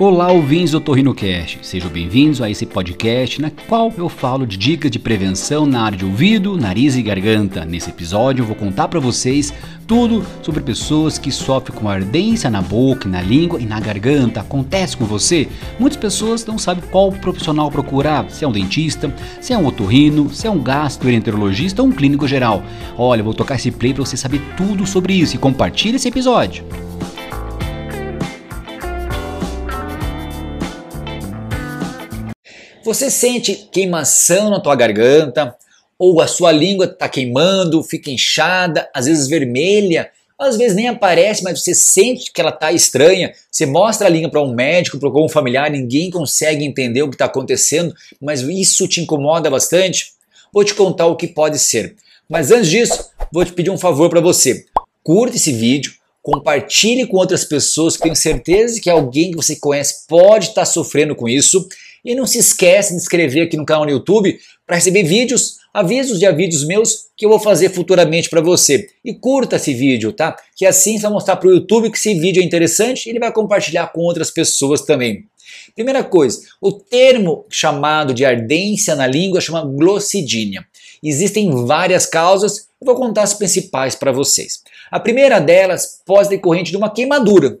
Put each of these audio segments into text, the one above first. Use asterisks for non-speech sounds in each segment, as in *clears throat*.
Olá, ouvintes do TorrinoCast. Sejam bem-vindos a esse podcast na qual eu falo de dicas de prevenção na área de ouvido, nariz e garganta. Nesse episódio eu vou contar para vocês tudo sobre pessoas que sofrem com ardência na boca, na língua e na garganta. Acontece com você? Muitas pessoas não sabem qual profissional procurar, se é um dentista, se é um otorrino, se é um gastroenterologista ou um clínico geral. Olha, eu vou tocar esse play para você saber tudo sobre isso e compartilhe esse episódio. Você sente queimação na tua garganta, ou a sua língua está queimando, fica inchada, às vezes vermelha, às vezes nem aparece, mas você sente que ela está estranha. Você mostra a língua para um médico, para algum familiar, ninguém consegue entender o que está acontecendo, mas isso te incomoda bastante. Vou te contar o que pode ser. Mas antes disso, vou te pedir um favor para você. Curta esse vídeo, compartilhe com outras pessoas que tenho certeza que alguém que você conhece pode estar tá sofrendo com isso e não se esquece de inscrever aqui no canal no YouTube para receber vídeos, avisos de vídeos meus que eu vou fazer futuramente para você. E curta esse vídeo, tá? Que assim você vai mostrar para o YouTube que esse vídeo é interessante e ele vai compartilhar com outras pessoas também. Primeira coisa, o termo chamado de ardência na língua chama glossidínia. Existem várias causas, eu vou contar as principais para vocês. A primeira delas pode decorrente de uma queimadura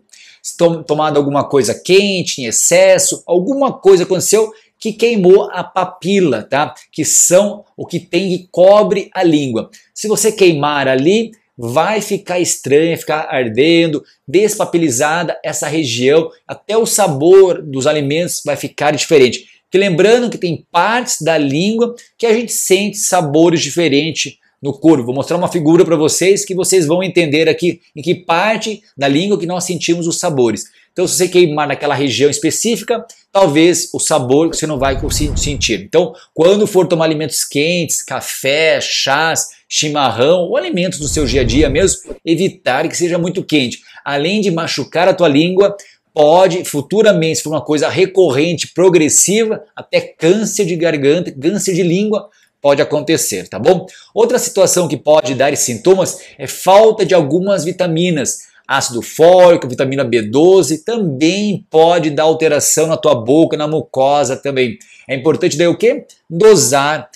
tomado alguma coisa quente, em excesso, alguma coisa aconteceu que queimou a papila, tá? Que são o que tem que cobre a língua. Se você queimar ali, vai ficar estranho, ficar ardendo, despapilizada essa região, até o sabor dos alimentos vai ficar diferente. Que lembrando que tem partes da língua que a gente sente sabores diferentes no corpo. Vou mostrar uma figura para vocês que vocês vão entender aqui em que parte da língua que nós sentimos os sabores. Então, se você queimar naquela região específica, talvez o sabor você não vai sentir. Então, quando for tomar alimentos quentes, café, chás, chimarrão ou alimentos do seu dia a dia mesmo, evitar que seja muito quente. Além de machucar a tua língua, pode futuramente, se for uma coisa recorrente, progressiva, até câncer de garganta, câncer de língua, pode acontecer, tá bom? Outra situação que pode dar sintomas é falta de algumas vitaminas. Ácido fólico, vitamina B12 também pode dar alteração na tua boca, na mucosa também. É importante daí o que? Dosar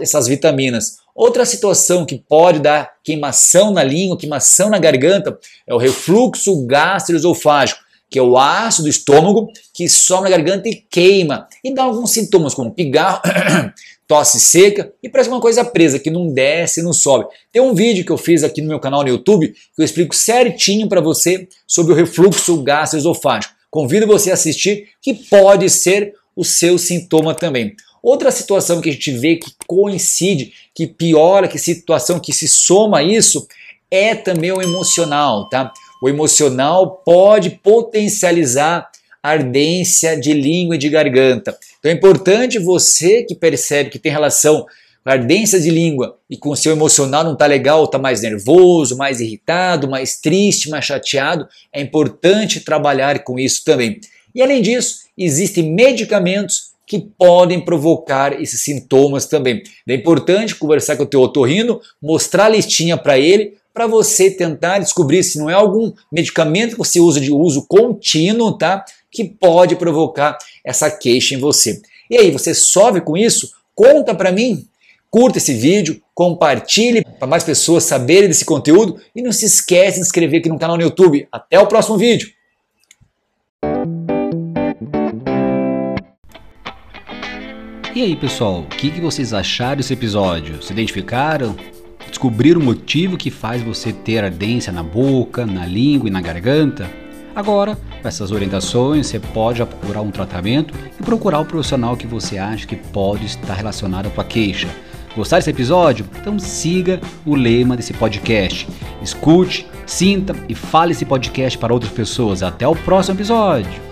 essas vitaminas. Outra situação que pode dar queimação na língua, queimação na garganta, é o refluxo gastroesofágico, que é o ácido do estômago que sobe na garganta e queima. E dá alguns sintomas como pigarro, *clears throat* tosse seca e parece uma coisa presa que não desce, não sobe. Tem um vídeo que eu fiz aqui no meu canal no YouTube que eu explico certinho para você sobre o refluxo gastroesofágico. Convido você a assistir que pode ser o seu sintoma também. Outra situação que a gente vê que coincide, que piora, que situação que se soma a isso, é também o emocional, tá? O emocional pode potencializar ardência de língua e de garganta. Então é importante você que percebe que tem relação com ardência de língua e com o seu emocional não está legal, está mais nervoso, mais irritado, mais triste, mais chateado, é importante trabalhar com isso também. E além disso, existem medicamentos que podem provocar esses sintomas também. É importante conversar com o teu otorrino, mostrar a listinha para ele, para você tentar descobrir se não é algum medicamento que você usa de uso contínuo, tá? Que pode provocar essa queixa em você. E aí, você sofre com isso? Conta para mim. Curta esse vídeo, compartilhe para mais pessoas saberem desse conteúdo e não se esqueça de se inscrever aqui no canal no YouTube. Até o próximo vídeo. E aí, pessoal, o que, que vocês acharam desse episódio? Se identificaram? Descobriram o motivo que faz você ter ardência na boca, na língua e na garganta? Agora, com essas orientações, você pode procurar um tratamento e procurar o profissional que você acha que pode estar relacionado à tua queixa. Gostar desse episódio? Então siga o lema desse podcast. Escute, sinta e fale esse podcast para outras pessoas. Até o próximo episódio!